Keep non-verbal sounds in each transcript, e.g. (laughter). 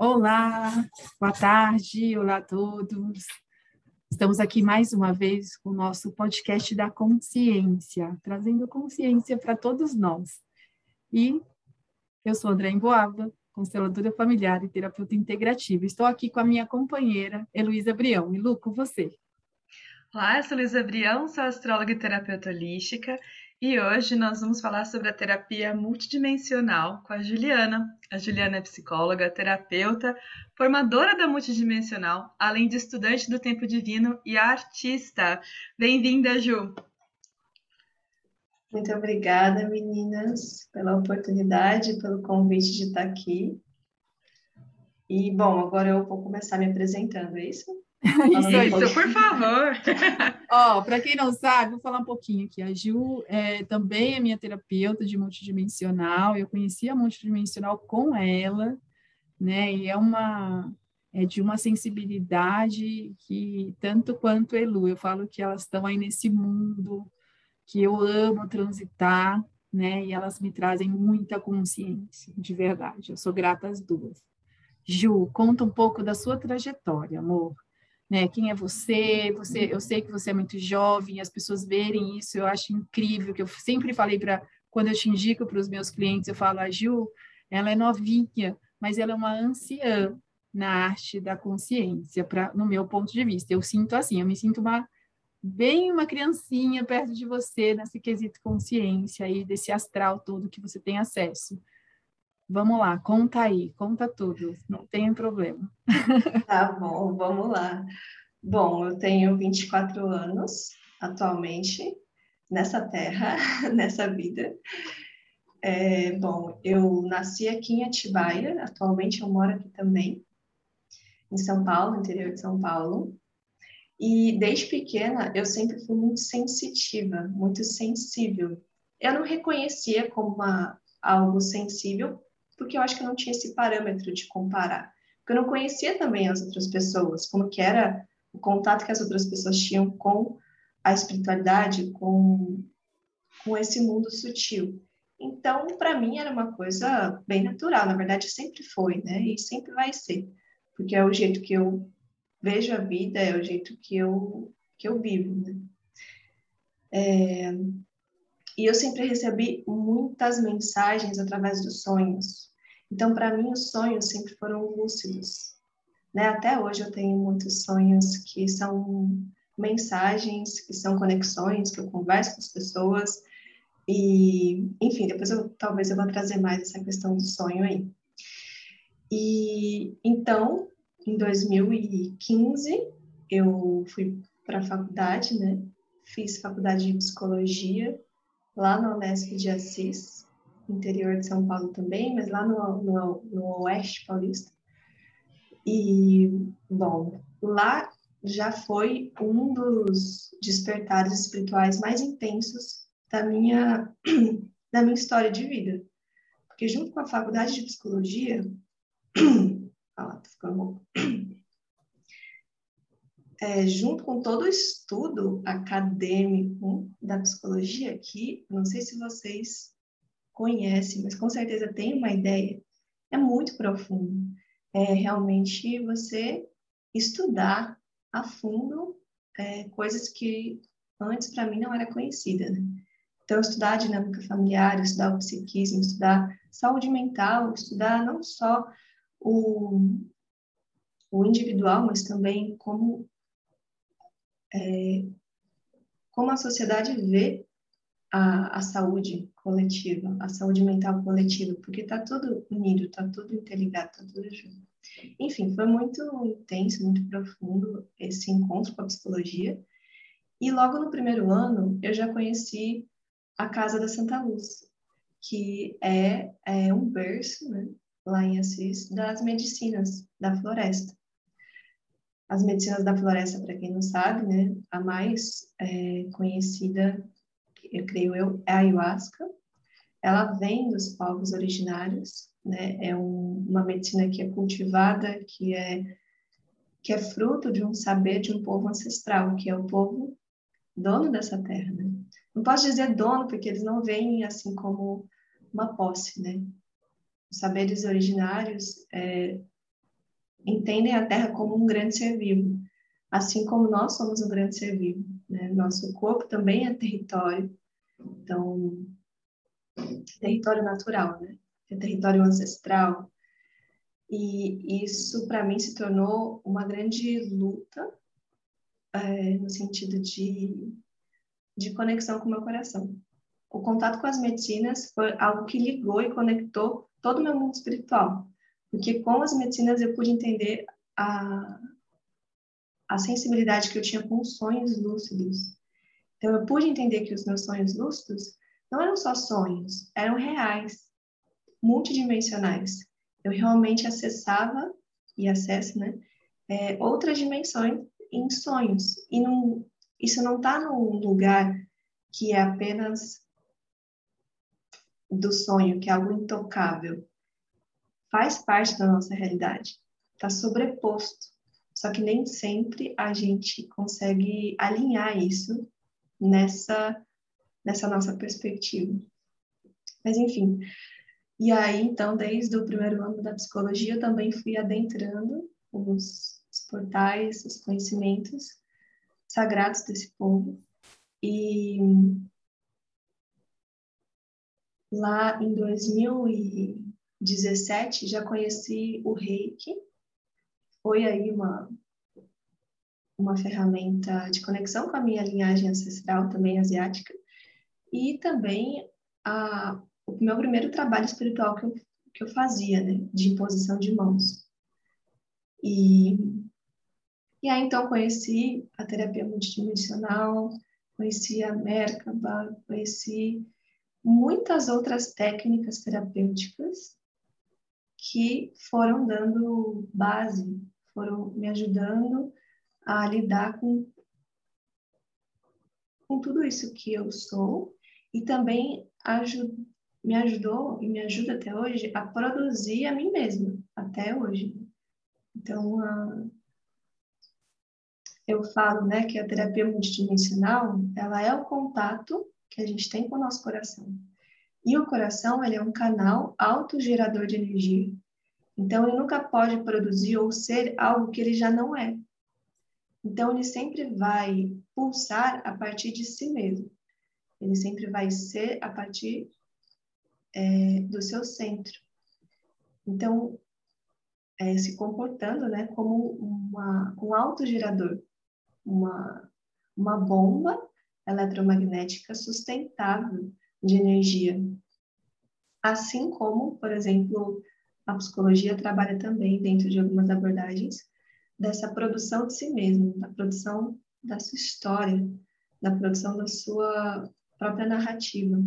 Olá, boa tarde, olá a todos. Estamos aqui mais uma vez com o nosso podcast da consciência, trazendo consciência para todos nós. E eu sou André Emboaba, consteladora familiar e terapeuta integrativa. Estou aqui com a minha companheira, Heloísa Brião. E Lu, com você. Olá, eu sou Luísa Brião, sou astróloga e terapeuta holística e hoje nós vamos falar sobre a terapia multidimensional com a Juliana. A Juliana é psicóloga, terapeuta, formadora da multidimensional, além de estudante do tempo divino e artista. Bem-vinda, Ju! Muito obrigada, meninas, pela oportunidade, pelo convite de estar aqui. E, bom, agora eu vou começar me apresentando, é isso? Isso, isso, por favor. (laughs) Ó, para quem não sabe, vou falar um pouquinho aqui. A Ju é, também é minha terapeuta de multidimensional. Eu conheci a multidimensional com ela, né? E é uma é de uma sensibilidade que tanto quanto Elu, eu falo que elas estão aí nesse mundo que eu amo transitar, né? E elas me trazem muita consciência, de verdade. Eu sou grata às duas. Ju, conta um pouco da sua trajetória, amor né? Quem é você? Você, eu sei que você é muito jovem, as pessoas verem isso, eu acho incrível, que eu sempre falei para quando eu te indico para os meus clientes, eu falo, a Ju, ela é novinha, mas ela é uma anciã na arte da consciência, para no meu ponto de vista. Eu sinto assim, eu me sinto uma bem uma criancinha perto de você nesse quesito consciência aí desse astral todo que você tem acesso. Vamos lá, conta aí, conta tudo, não tem problema. Tá bom, vamos lá. Bom, eu tenho 24 anos atualmente nessa terra, (laughs) nessa vida. É, bom, eu nasci aqui em Atibaia, atualmente eu moro aqui também, em São Paulo, interior de São Paulo. E desde pequena eu sempre fui muito sensitiva, muito sensível. Eu não reconhecia como uma, algo sensível porque eu acho que eu não tinha esse parâmetro de comparar. Porque eu não conhecia também as outras pessoas, como que era o contato que as outras pessoas tinham com a espiritualidade, com, com esse mundo sutil. Então, para mim, era uma coisa bem natural, na verdade, sempre foi, né? E sempre vai ser, porque é o jeito que eu vejo a vida, é o jeito que eu, que eu vivo, né? É... E eu sempre recebi muitas mensagens através dos sonhos, então, para mim, os sonhos sempre foram lúcidos. Né? Até hoje eu tenho muitos sonhos que são mensagens, que são conexões, que eu converso com as pessoas. E, enfim, depois eu talvez eu vá trazer mais essa questão do sonho aí. E então, em 2015, eu fui para a faculdade, né? Fiz faculdade de psicologia lá na Unesp de Assis interior de São Paulo também, mas lá no, no, no oeste paulista. E, bom, lá já foi um dos despertares espirituais mais intensos da minha, (clears throat) da minha história de vida. Porque junto com a faculdade de psicologia, (clears throat) ah, tá ficando (clears throat) é, junto com todo o estudo acadêmico da psicologia aqui, não sei se vocês conhece, mas com certeza tem uma ideia, é muito profundo. É realmente você estudar a fundo é, coisas que antes para mim não era conhecida. Né? Então, estudar a dinâmica familiar, estudar o psiquismo, estudar saúde mental, estudar não só o, o individual, mas também como, é, como a sociedade vê a, a saúde coletiva, a saúde mental coletiva, porque está tudo unido, está tudo interligado, está tudo junto. Enfim, foi muito intenso, muito profundo esse encontro com a psicologia. E logo no primeiro ano, eu já conheci a Casa da Santa Luz, que é, é um berço, né, lá em Assis, das medicinas da floresta. As medicinas da floresta, para quem não sabe, né, a mais é, conhecida eu creio eu, é a ayahuasca. Ela vem dos povos originários, né? É um, uma medicina que é cultivada, que é que é fruto de um saber de um povo ancestral, que é o povo dono dessa terra, né? Não posso dizer dono, porque eles não veem assim como uma posse, né? Os saberes originários é, entendem a Terra como um grande ser vivo, assim como nós somos um grande ser vivo. Né? Nosso corpo também é território, então, território natural, né? É território ancestral. E isso, para mim, se tornou uma grande luta, é, no sentido de, de conexão com o meu coração. O contato com as medicinas foi algo que ligou e conectou todo o meu mundo espiritual. Porque com as medicinas eu pude entender a, a sensibilidade que eu tinha com os sonhos lúcidos. Então eu pude entender que os meus sonhos lúcidos não eram só sonhos, eram reais, multidimensionais. Eu realmente acessava e acesso, né, é, outras dimensões em sonhos. E não, isso não está num lugar que é apenas do sonho, que é algo intocável faz parte da nossa realidade, está sobreposto. Só que nem sempre a gente consegue alinhar isso nessa, nessa nossa perspectiva. Mas, enfim. E aí, então, desde o primeiro ano da psicologia, eu também fui adentrando os, os portais, os conhecimentos sagrados desse povo. E lá em 2000 e 17 já conheci o Reiki. Foi aí uma uma ferramenta de conexão com a minha linhagem ancestral também asiática e também a, o meu primeiro trabalho espiritual que eu, que eu fazia, né, de imposição de mãos. E, e aí então conheci a terapia multidimensional, conheci a Merkaba, conheci muitas outras técnicas terapêuticas que foram dando base, foram me ajudando a lidar com, com tudo isso que eu sou e também ajud, me ajudou e me ajuda até hoje a produzir a mim mesma, até hoje. Então, eu falo né, que a terapia multidimensional ela é o contato que a gente tem com o nosso coração. E o coração, ele é um canal autogerador de energia. Então, ele nunca pode produzir ou ser algo que ele já não é. Então, ele sempre vai pulsar a partir de si mesmo. Ele sempre vai ser a partir é, do seu centro. Então, é, se comportando né, como uma, um autogerador, uma, uma bomba eletromagnética sustentável de energia. Assim como, por exemplo, a psicologia trabalha também dentro de algumas abordagens dessa produção de si mesmo, da produção da sua história, da produção da sua própria narrativa,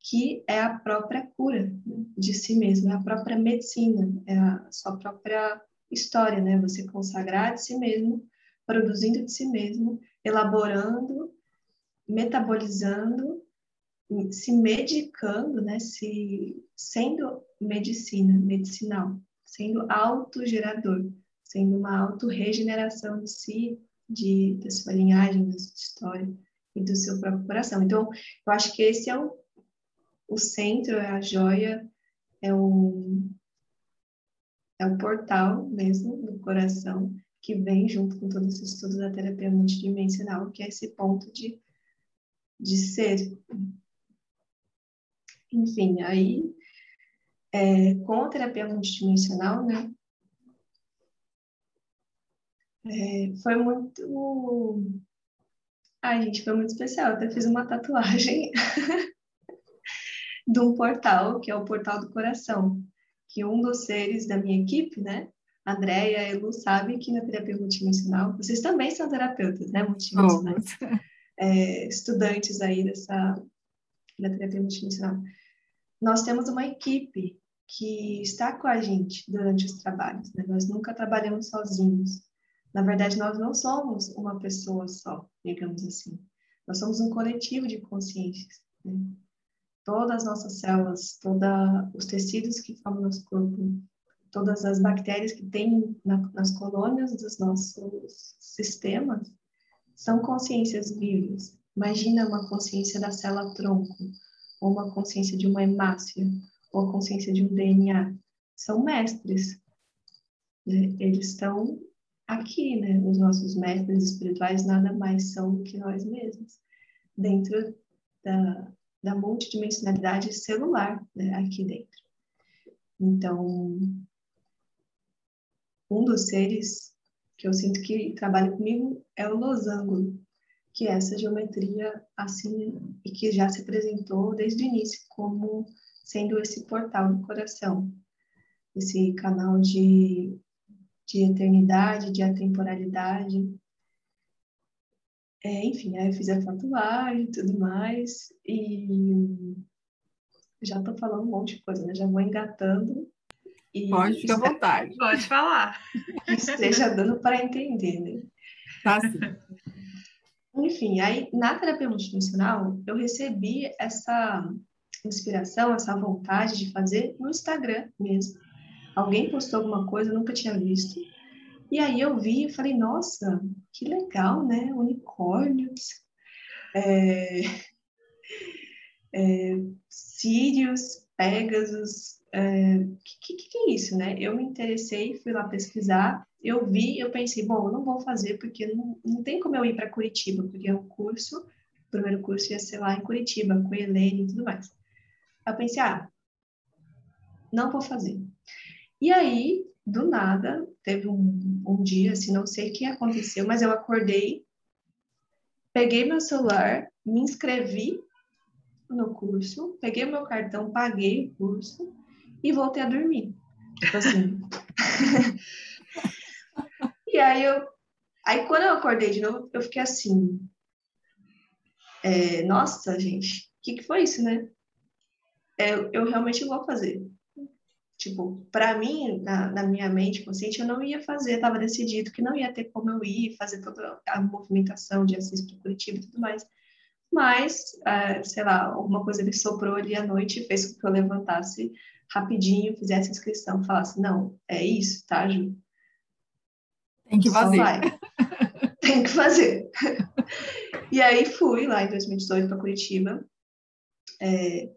que é a própria cura de si mesmo, é a própria medicina, é a sua própria história, né? Você consagrar de si mesmo, produzindo de si mesmo, elaborando, metabolizando se medicando, né, se sendo medicina, medicinal, sendo autogerador, sendo uma autorregeneração de si, de, da sua linhagem, da sua história e do seu próprio coração. Então, eu acho que esse é o, o centro, é a joia, é o, é o portal mesmo do coração que vem junto com todo esse estudo da terapia multidimensional, que é esse ponto de, de ser enfim, aí, é, com a terapia multidimensional, né, é, foi muito. Ai, gente, foi muito especial. Eu até fiz uma tatuagem (laughs) de um portal, que é o Portal do Coração, que um dos seres da minha equipe, né, Andréia e Lu, sabe que na terapia multidimensional, vocês também são terapeutas, né, multidimensionais, é, estudantes aí dessa da terapia multidimensional nós temos uma equipe que está com a gente durante os trabalhos. Né? Nós nunca trabalhamos sozinhos. Na verdade, nós não somos uma pessoa só, digamos assim. Nós somos um coletivo de consciências. Né? Todas as nossas células, todos os tecidos que formam nosso corpo, todas as bactérias que tem na, nas colônias dos nossos sistemas, são consciências vivas. Imagina uma consciência da célula tronco, ou uma consciência de uma hemácia, ou a consciência de um DNA, são mestres. Né? Eles estão aqui, né? Os nossos mestres espirituais nada mais são que nós mesmos, dentro da, da multidimensionalidade celular, né? aqui dentro. Então, um dos seres que eu sinto que trabalha comigo é o losango, que essa geometria assim e que já se apresentou desde o início como sendo esse portal do coração, esse canal de, de eternidade, de atemporalidade. É, enfim, aí eu fiz a tatuagem e tudo mais, e já estou falando um monte de coisa, né? Já vou engatando e Pode ficar à vontade. Pode falar. Esteja dando para entender, né? Tá sim. Enfim, aí na terapia multidimensional, eu recebi essa inspiração, essa vontade de fazer no Instagram mesmo. Alguém postou alguma coisa, eu nunca tinha visto. E aí eu vi e falei, nossa, que legal, né? Unicórnios, é, (laughs) é, Sírios, Pegasus, o é, que, que, que, é isso, né? Eu me interessei, fui lá pesquisar, eu vi, eu pensei, bom, eu não vou fazer porque não, não tem como eu ir para Curitiba, porque o curso, o primeiro curso ia ser lá em Curitiba, com Helene e tudo mais. Eu pensei, ah, não vou fazer. E aí, do nada, teve um, um dia, assim, não sei o que aconteceu, mas eu acordei, peguei meu celular, me inscrevi no curso, peguei meu cartão, paguei o curso, e voltei a dormir. Tipo assim. (laughs) aí eu. Aí quando eu acordei de novo, eu fiquei assim. É, Nossa, gente, o que, que foi isso, né? É, eu realmente vou fazer. Tipo, para mim, na, na, minha mente consciente, eu não ia fazer, estava decidido que não ia ter como eu ir fazer toda a movimentação de acesso para Curitiba e tudo mais. Mas, uh, sei lá, alguma coisa me soprou ali à noite e fez com que eu levantasse rapidinho, fizesse a inscrição, falasse, não, é isso, tá, Ju? Tem que fazer. (laughs) Tem que fazer. e aí fui lá em 2018 para Curitiba, é,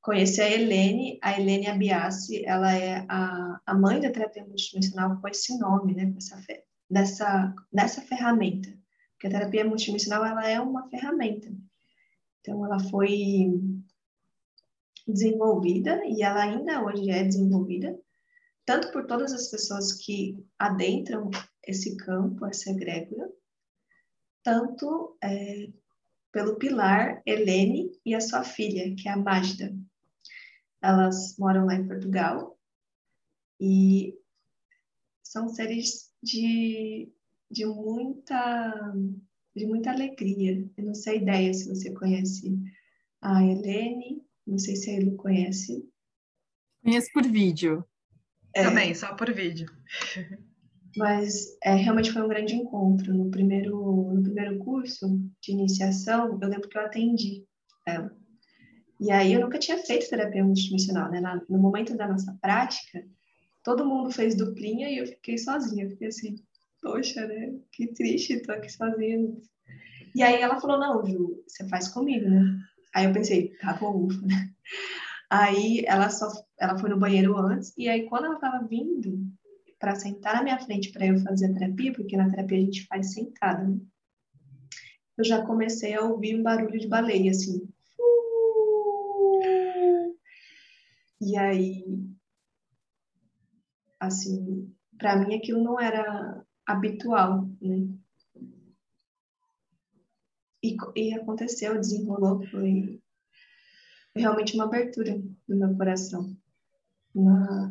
conheci a Helene, a Helene Abiassi, ela é a, a mãe da terapia multidimensional com esse nome, né, com essa, dessa, dessa ferramenta. Porque a terapia multidimensional, ela é uma ferramenta. Então, ela foi desenvolvida e ela ainda hoje é desenvolvida, tanto por todas as pessoas que adentram esse campo, essa egrégora, tanto é, pelo pilar Helene e a sua filha, que é a Magda. Elas moram lá em Portugal e são seres de, de muita de muita alegria. Eu não sei ideia se você conhece a Helene não sei se ele conhece. Conheço por vídeo. É, Também, só por vídeo. (laughs) Mas é, realmente foi um grande encontro. No primeiro, no primeiro curso de iniciação, eu lembro que eu atendi ela. E aí eu nunca tinha feito terapia multidimensional, né? no momento da nossa prática, todo mundo fez duplinha e eu fiquei sozinha. Eu fiquei assim, poxa, né? Que triste, tô aqui sozinha. E aí ela falou, não, Ju, você faz comigo, né? Aí eu pensei, tá bom, ufa, né? (laughs) Aí ela só ela foi no banheiro antes e aí quando ela tava vindo para sentar na minha frente para eu fazer a terapia, porque na terapia a gente faz sentada, né? Eu já comecei a ouvir um barulho de baleia assim. E aí assim, para mim aquilo não era habitual, né? E, e aconteceu, desenrolou, foi, realmente uma abertura do meu coração.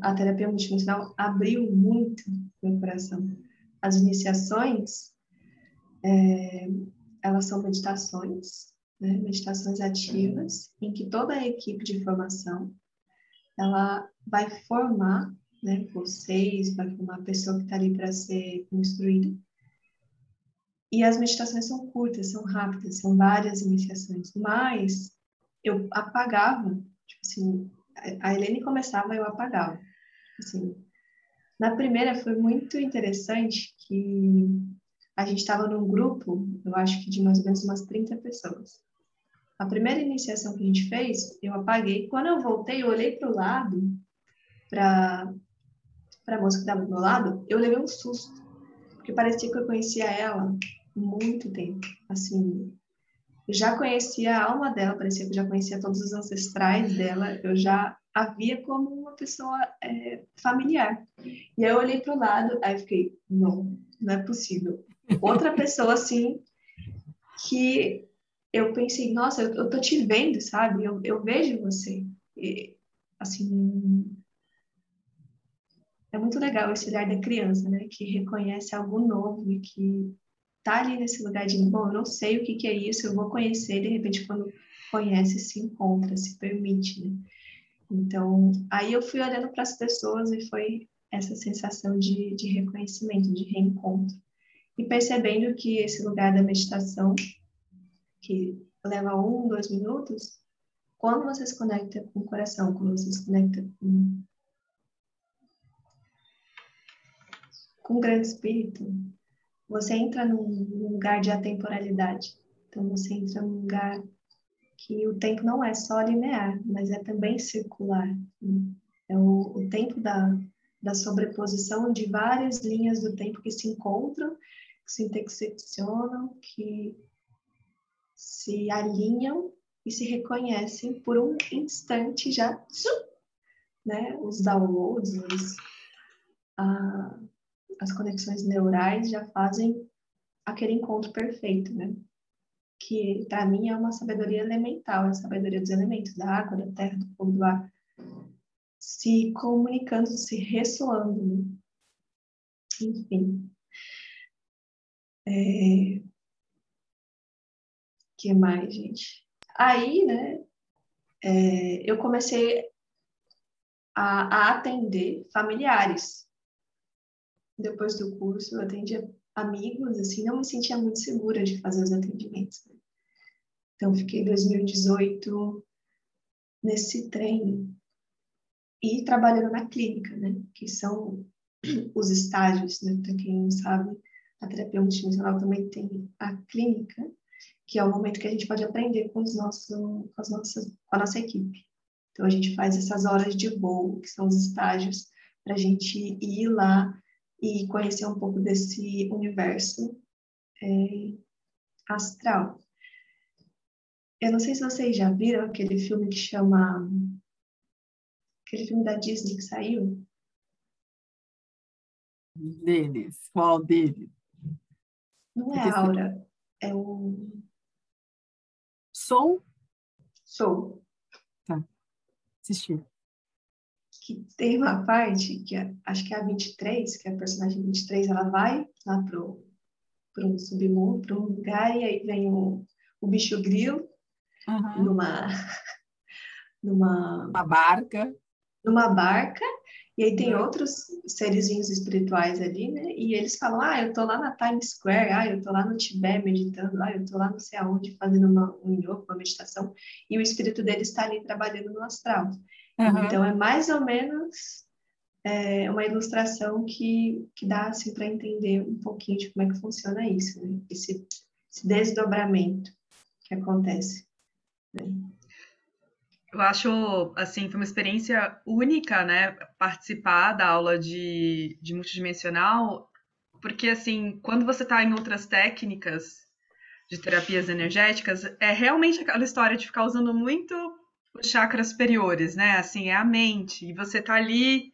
A terapia multidimensional abriu muito meu coração. As iniciações, é, elas são meditações, né? meditações ativas, em que toda a equipe de formação ela vai formar né, vocês, vai formar a pessoa que está ali para ser instruída e as meditações são curtas, são rápidas, são várias iniciações, mas eu apagava, tipo assim, a Helene começava, eu apagava. Assim, na primeira foi muito interessante que a gente estava num grupo, eu acho que de mais ou menos umas 30 pessoas. A primeira iniciação que a gente fez, eu apaguei. Quando eu voltei, eu olhei para o lado para a moça que estava do meu lado, eu levei um susto, porque parecia que eu conhecia ela muito tempo. Assim, eu já conhecia a alma dela, parecia que eu já conhecia todos os ancestrais dela, eu já a via como uma pessoa é, familiar. E aí eu olhei para o lado, aí fiquei, não, não é possível. Outra pessoa assim, que eu pensei, nossa, eu, eu tô te vendo, sabe? Eu, eu vejo você. E, assim, é muito legal esse olhar da criança, né? Que reconhece algo novo e que tá ali nesse lugar de, bom, eu não sei o que, que é isso, eu vou conhecer, de repente, quando conhece, se encontra, se permite, né? Então, aí eu fui olhando para as pessoas e foi essa sensação de, de reconhecimento, de reencontro. E percebendo que esse lugar da meditação, que leva um, dois minutos, quando você se conecta com o coração, quando você se conecta com com o grande espírito, você entra num, lugar de atemporalidade. Então, você entra num lugar que o tempo não é só linear, mas é também circular. É o, o tempo da, da sobreposição de várias linhas do tempo que se encontram, que se interseccionam, que se alinham e se reconhecem por um instante já, né? Os downloads, os, ah, as conexões neurais já fazem aquele encontro perfeito, né? Que para mim é uma sabedoria elemental, é a sabedoria dos elementos, da água, da terra, do fogo, do ar, se comunicando, se ressoando, né? Enfim. É... que mais, gente? Aí, né, é, eu comecei a, a atender familiares depois do curso, eu atendia amigos, assim, não me sentia muito segura de fazer os atendimentos. Né? Então, fiquei 2018 nesse treino e trabalhando na clínica, né? Que são (clears throat) os estágios, né? Para quem não sabe, a terapia multidimensional também tem a clínica, que é o momento que a gente pode aprender com, os nossos, com, as nossas, com a nossa equipe. Então, a gente faz essas horas de voo, que são os estágios, para a gente ir lá e conhecer um pouco desse universo é, astral. Eu não sei se vocês já viram aquele filme que chama. aquele filme da Disney que saiu. Deles. Qual deles? Não é Aura, é o. Soul? Soul. Tá. Assisti que tem uma parte que é, acho que é a 23, que é a personagem 23, ela vai lá pro, pro submundo, para um lugar, e aí vem o, o bicho grilo uhum. numa, (laughs) numa uma barca. Numa barca, e aí tem uhum. outros serizinhos espirituais ali, né? E eles falam, ah, eu tô lá na Times Square, ah, eu tô lá no Tibete meditando, ah, eu tô lá não sei aonde fazendo uma, um yoga, uma meditação, e o espírito dele está ali trabalhando no astral. Uhum. Então, é mais ou menos é, uma ilustração que, que dá assim, para entender um pouquinho de como é que funciona isso, né? esse, esse desdobramento que acontece. Né? Eu acho, assim, foi uma experiência única, né, participar da aula de, de multidimensional, porque, assim, quando você está em outras técnicas de terapias energéticas, é realmente aquela história de ficar usando muito os chakras superiores, né? Assim, é a mente. E você tá ali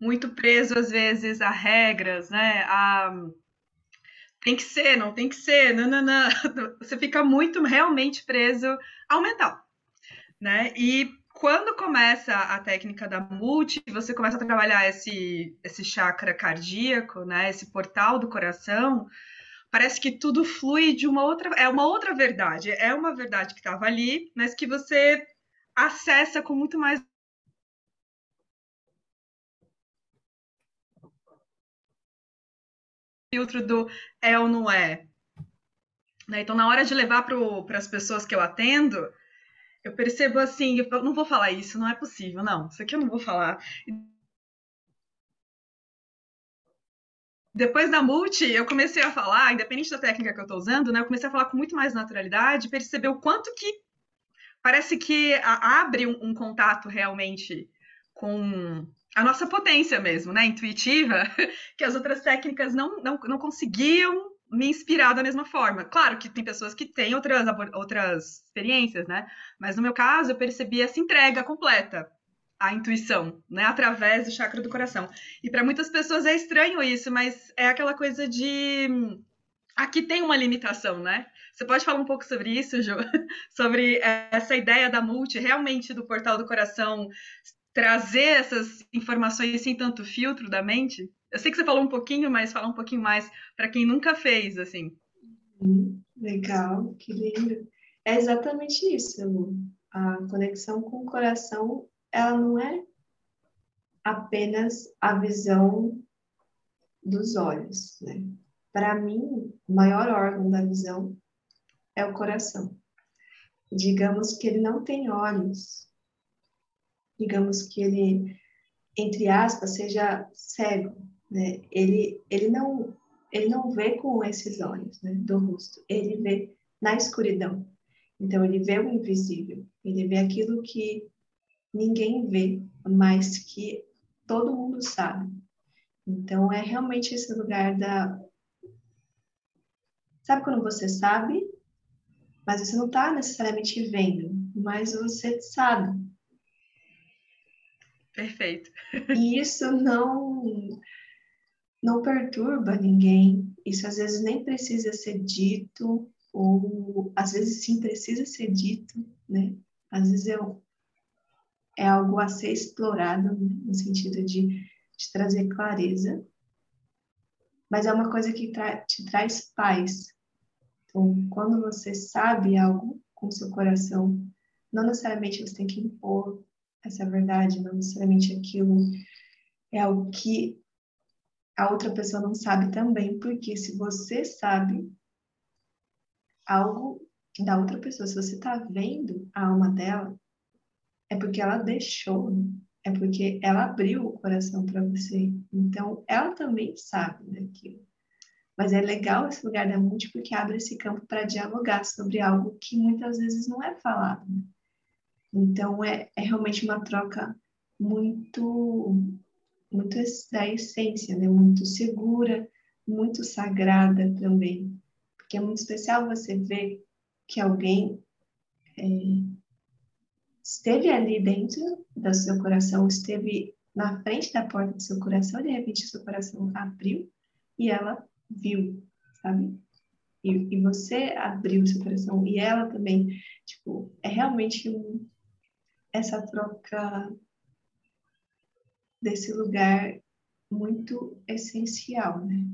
muito preso, às vezes, a regras, né? A... Tem que ser, não tem que ser, não, não, não. Você fica muito realmente preso ao mental, né? E quando começa a técnica da multi, você começa a trabalhar esse, esse chakra cardíaco, né? Esse portal do coração, parece que tudo flui de uma outra. É uma outra verdade. É uma verdade que estava ali, mas que você acessa com muito mais filtro do é ou não é. Né? Então, na hora de levar para as pessoas que eu atendo, eu percebo assim, eu não vou falar isso, não é possível, não, isso aqui eu não vou falar. Depois da multi, eu comecei a falar, independente da técnica que eu estou usando, né, eu comecei a falar com muito mais naturalidade, perceber o quanto que parece que abre um, um contato realmente com, a nossa potência mesmo, né? Intuitiva, (laughs) que as outras técnicas não, não, não conseguiam me inspirar da mesma forma. Claro que tem pessoas que têm outras, outras experiências, né? Mas no meu caso, eu percebi essa entrega completa à intuição, né? Através do chakra do coração. E para muitas pessoas é estranho isso, mas é aquela coisa de. Aqui tem uma limitação, né? Você pode falar um pouco sobre isso, Jo? (laughs) sobre essa ideia da multi, realmente do portal do coração, trazer essas informações sem tanto filtro da mente? Eu sei que você falou um pouquinho, mas falar um pouquinho mais para quem nunca fez, assim. Hum, legal, que lindo. É exatamente isso, Lu. A conexão com o coração, ela não é apenas a visão dos olhos, né? Para mim, o maior órgão da visão é o coração. Digamos que ele não tem olhos. Digamos que ele, entre aspas, seja cego, né? Ele, ele, não, ele não vê com esses olhos né, do rosto, ele vê na escuridão. Então, ele vê o invisível, ele vê aquilo que ninguém vê, mas que todo mundo sabe. Então, é realmente esse lugar da. Sabe quando você sabe, mas você não está necessariamente vendo, mas você sabe. Perfeito. E isso não não perturba ninguém. Isso às vezes nem precisa ser dito, ou às vezes sim precisa ser dito, né? Às vezes é, é algo a ser explorado, né? no sentido de, de, trazer clareza. Mas é uma coisa que tra te traz paz. Então, quando você sabe algo com seu coração, não necessariamente você tem que impor essa verdade, não necessariamente aquilo é algo que a outra pessoa não sabe também, porque se você sabe algo da outra pessoa, se você está vendo a alma dela, é porque ela deixou, né? é porque ela abriu o coração para você. Então, ela também sabe daquilo. Mas é legal esse lugar da mente porque abre esse campo para dialogar sobre algo que muitas vezes não é falado. Né? Então, é, é realmente uma troca muito muito da essência, né? Muito segura, muito sagrada também. Porque é muito especial você ver que alguém é, esteve ali dentro do seu coração, esteve na frente da porta do seu coração, de repente seu coração abriu e ela viu, sabe? E, e você abriu seu coração e ela também, tipo, é realmente um, essa troca desse lugar muito essencial, né?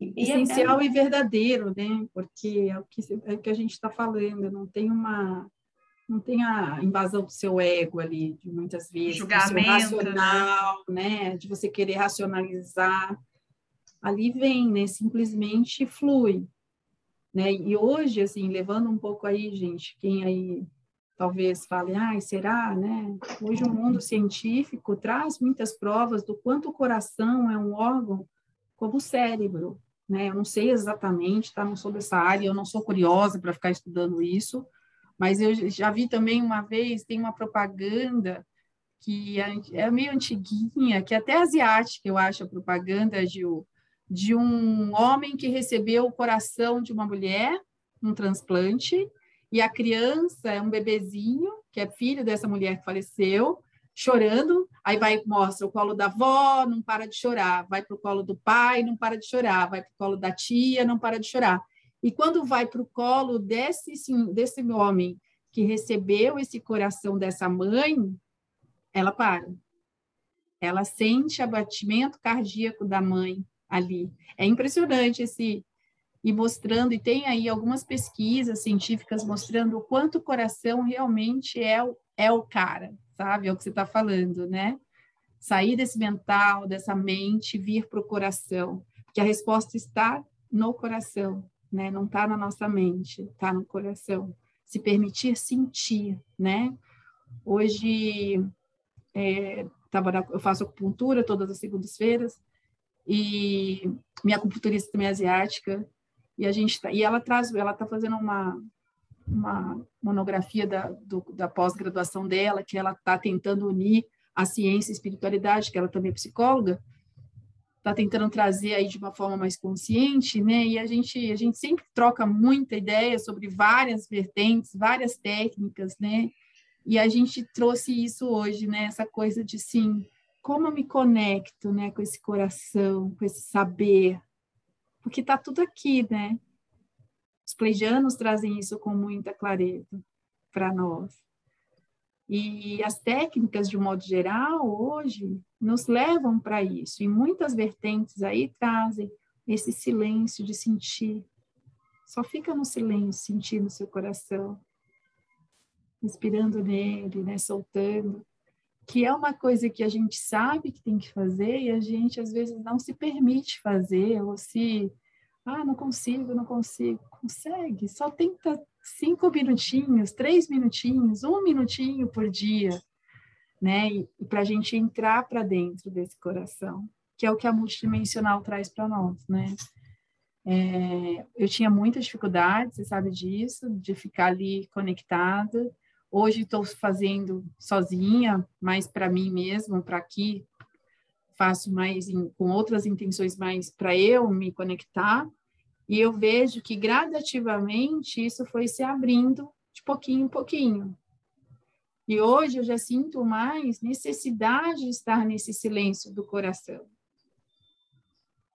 E, essencial e, é... e verdadeiro, né? Porque é o que, é o que a gente está falando, não tem uma não tem a invasão do seu ego ali, de muitas vezes, Julgamento, do seu racional, né? né? De você querer racionalizar. Ali vem, né? Simplesmente flui, né? E hoje, assim, levando um pouco aí, gente, quem aí talvez fale, ah, será, né? Hoje o mundo científico traz muitas provas do quanto o coração é um órgão como o cérebro, né? Eu não sei exatamente, tá? Não sou dessa área, eu não sou curiosa para ficar estudando isso, mas eu já vi também uma vez, tem uma propaganda que é, é meio antiguinha, que é até asiática, eu acho, a propaganda, Gil, de um homem que recebeu o coração de uma mulher, um transplante, e a criança é um bebezinho, que é filho dessa mulher que faleceu, chorando, aí vai mostra o colo da avó, não para de chorar, vai para o colo do pai, não para de chorar, vai para o colo da tia, não para de chorar. E quando vai para o colo desse, desse homem que recebeu esse coração dessa mãe, ela para. Ela sente abatimento cardíaco da mãe ali. É impressionante esse e mostrando, e tem aí algumas pesquisas científicas mostrando o quanto o coração realmente é o, é o cara, sabe? É o que você está falando, né? Sair desse mental, dessa mente, vir para o coração, que a resposta está no coração, né? Não está na nossa mente, está no coração. Se permitir sentir, né? Hoje, é, eu faço acupuntura todas as segundas-feiras, e minha acupunturista também é asiática, e a gente tá, e ela traz, ela está fazendo uma uma monografia da, do, da pós-graduação dela, que ela está tentando unir a ciência e espiritualidade, que ela também é psicóloga, está tentando trazer aí de uma forma mais consciente, né? E a gente, a gente sempre troca muita ideia sobre várias vertentes, várias técnicas, né? E a gente trouxe isso hoje, né? Essa coisa de, sim, como eu me conecto, né? Com esse coração, com esse saber, porque está tudo aqui, né? Os pleidianos trazem isso com muita clareza para nós. E as técnicas, de um modo geral, hoje, nos levam para isso. E muitas vertentes aí trazem esse silêncio de sentir. Só fica no silêncio, sentindo seu coração, respirando nele, né, soltando. Que é uma coisa que a gente sabe que tem que fazer e a gente às vezes não se permite fazer, ou se, ah, não consigo, não consigo. Consegue, só tenta cinco minutinhos, três minutinhos, um minutinho por dia, né? E, e para a gente entrar para dentro desse coração, que é o que a multidimensional traz para nós, né? É, eu tinha muita dificuldade, você sabe disso, de ficar ali conectada. Hoje estou fazendo sozinha, mais para mim mesma, para aqui. Faço mais em, com outras intenções, mais para eu me conectar e eu vejo que gradativamente isso foi se abrindo de pouquinho em pouquinho. E hoje eu já sinto mais necessidade de estar nesse silêncio do coração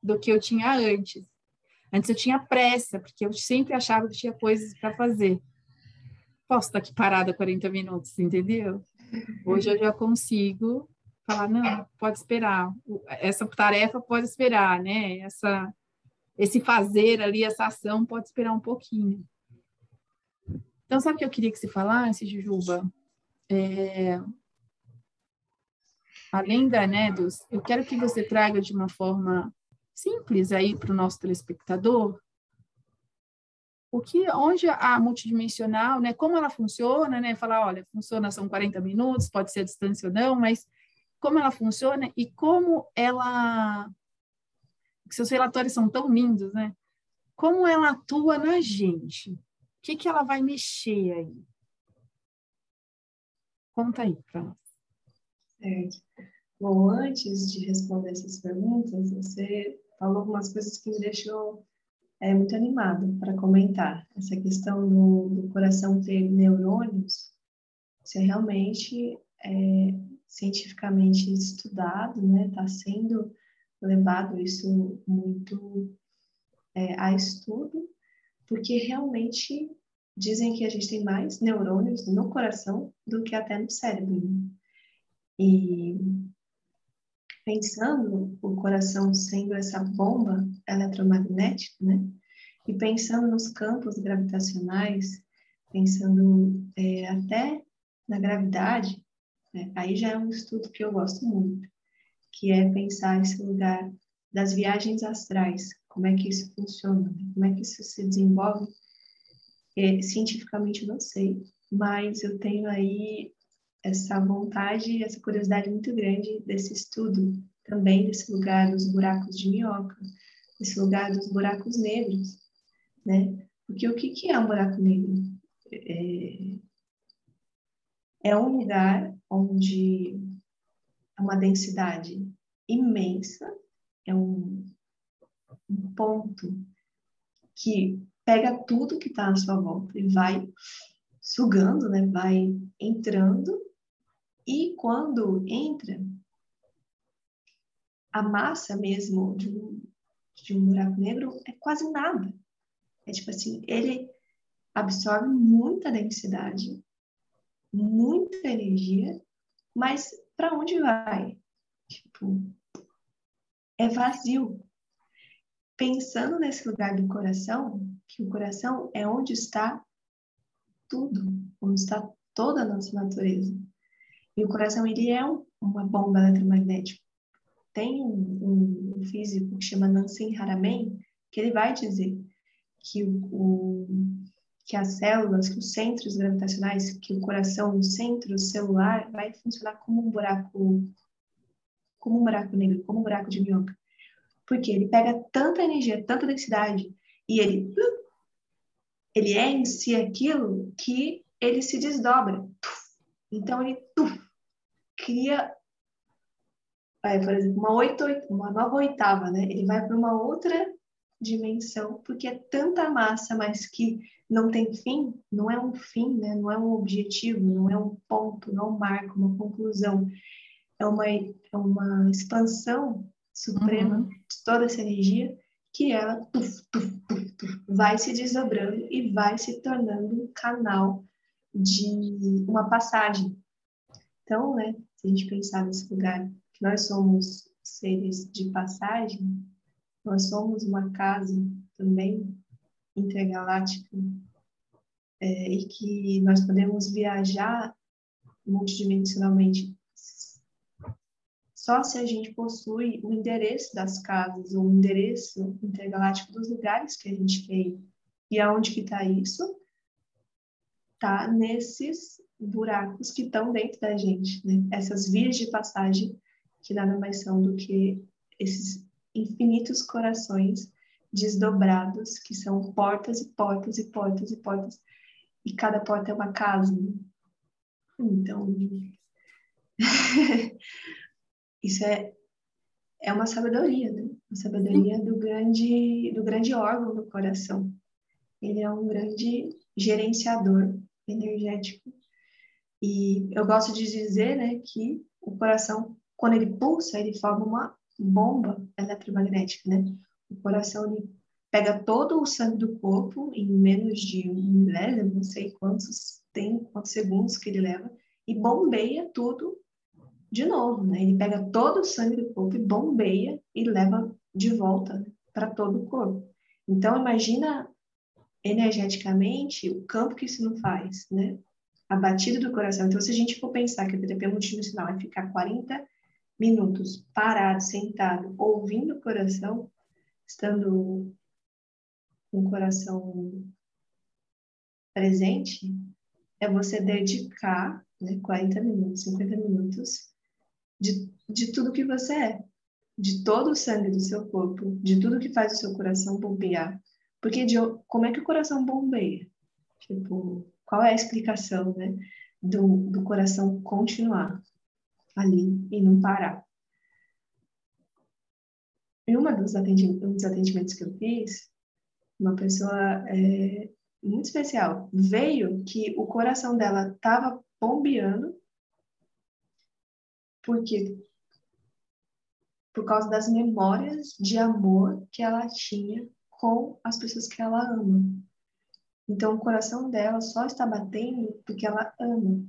do que eu tinha antes. Antes eu tinha pressa, porque eu sempre achava que tinha coisas para fazer. Posso estar aqui parada 40 minutos, entendeu? Hoje eu já consigo falar, não, pode esperar. Essa tarefa pode esperar, né? Essa esse fazer ali, essa ação pode esperar um pouquinho. Então, sabe o que eu queria que você falasse, Jujuba? É, além da, né, dos, eu quero que você traga de uma forma simples aí para o nosso telespectador o que, onde a multidimensional, né, como ela funciona, né, falar, olha, funciona, são 40 minutos, pode ser a distância ou não, mas como ela funciona e como ela seus relatórios são tão lindos, né? Como ela atua na gente? O que, que ela vai mexer aí? Conta aí para nós. Certo. Bom, antes de responder essas perguntas, você falou algumas coisas que me deixou é, muito animada para comentar. Essa questão do, do, coração ter neurônios, isso é realmente é, cientificamente estudado, né? Está sendo levado isso muito é, a estudo, porque realmente dizem que a gente tem mais neurônios no coração do que até no cérebro. Né? E pensando o coração sendo essa bomba eletromagnética, né? E pensando nos campos gravitacionais, pensando é, até na gravidade, né? aí já é um estudo que eu gosto muito que é pensar esse lugar das viagens astrais, como é que isso funciona, como é que isso se desenvolve. É, cientificamente não sei, mas eu tenho aí essa vontade, essa curiosidade muito grande desse estudo também desse lugar dos buracos de minhoca, desse lugar dos buracos negros, né? Porque o que, que é um buraco negro? É, é um lugar onde uma densidade imensa, é um, um ponto que pega tudo que está à sua volta e vai sugando, né? vai entrando, e quando entra, a massa mesmo de um, de um buraco negro é quase nada. É tipo assim, ele absorve muita densidade, muita energia, mas para onde vai? Tipo, é vazio. Pensando nesse lugar do coração, que o coração é onde está tudo, onde está toda a nossa natureza. E o coração, ele é um, uma bomba eletromagnética. Tem um, um, físico que chama Nancy Haramein, que ele vai dizer que o, o que as células, que os centros gravitacionais, que o coração, o centro celular, vai funcionar como um buraco, como um buraco negro, como um buraco de minhoca. Porque ele pega tanta energia, tanta densidade, e ele, ele é em si aquilo que ele se desdobra. Então, ele cria é, por exemplo, uma, oito, uma nova oitava, né? Ele vai para uma outra dimensão, porque é tanta massa, mas que não tem fim, não é um fim, né? Não é um objetivo, não é um ponto, não é um marco, uma conclusão. É uma, é uma expansão suprema uhum. de toda essa energia que ela tuf, tuf, tuf, vai se desdobrando e vai se tornando um canal de uma passagem. Então, né, se a gente pensar nesse lugar que nós somos seres de passagem, nós somos uma casa também intergaláctica é, e que nós podemos viajar multidimensionalmente só se a gente possui o endereço das casas, o endereço intergaláctico dos lugares que a gente quer ir. E aonde que está isso? Está nesses buracos que estão dentro da gente, né? Essas vias de passagem que nada mais são do que esses infinitos corações desdobrados, que são portas e portas e portas e portas, e cada porta é uma casa. Né? Então, (laughs) isso é, é uma sabedoria, né? Uma sabedoria do grande, do grande órgão do coração. Ele é um grande gerenciador energético. E eu gosto de dizer, né, que o coração, quando ele pulsa, ele forma uma bomba eletromagnética, né? O coração ele pega todo o sangue do corpo em menos de um milésimo, não sei quantos tem, quantos segundos que ele leva, e bombeia tudo de novo, né? Ele pega todo o sangue do corpo e bombeia e leva de volta para todo o corpo. Então, imagina energeticamente o campo que isso não faz, né? A batida do coração. Então, se a gente for pensar que a terapia multidimensional é ficar 40 minutos parado, sentado, ouvindo o coração, estando com o coração presente, é você dedicar né, 40 minutos, 50 minutos de, de tudo que você é, de todo o sangue do seu corpo, de tudo que faz o seu coração bombear. Porque de, como é que o coração bombeia? Tipo, qual é a explicação, né, do, do coração continuar? ali e não parar. Em uma dos atendimentos, um dos atendimentos que eu fiz, uma pessoa é, muito especial veio que o coração dela estava bombeando porque por causa das memórias de amor que ela tinha com as pessoas que ela ama. Então, o coração dela só está batendo porque ela ama.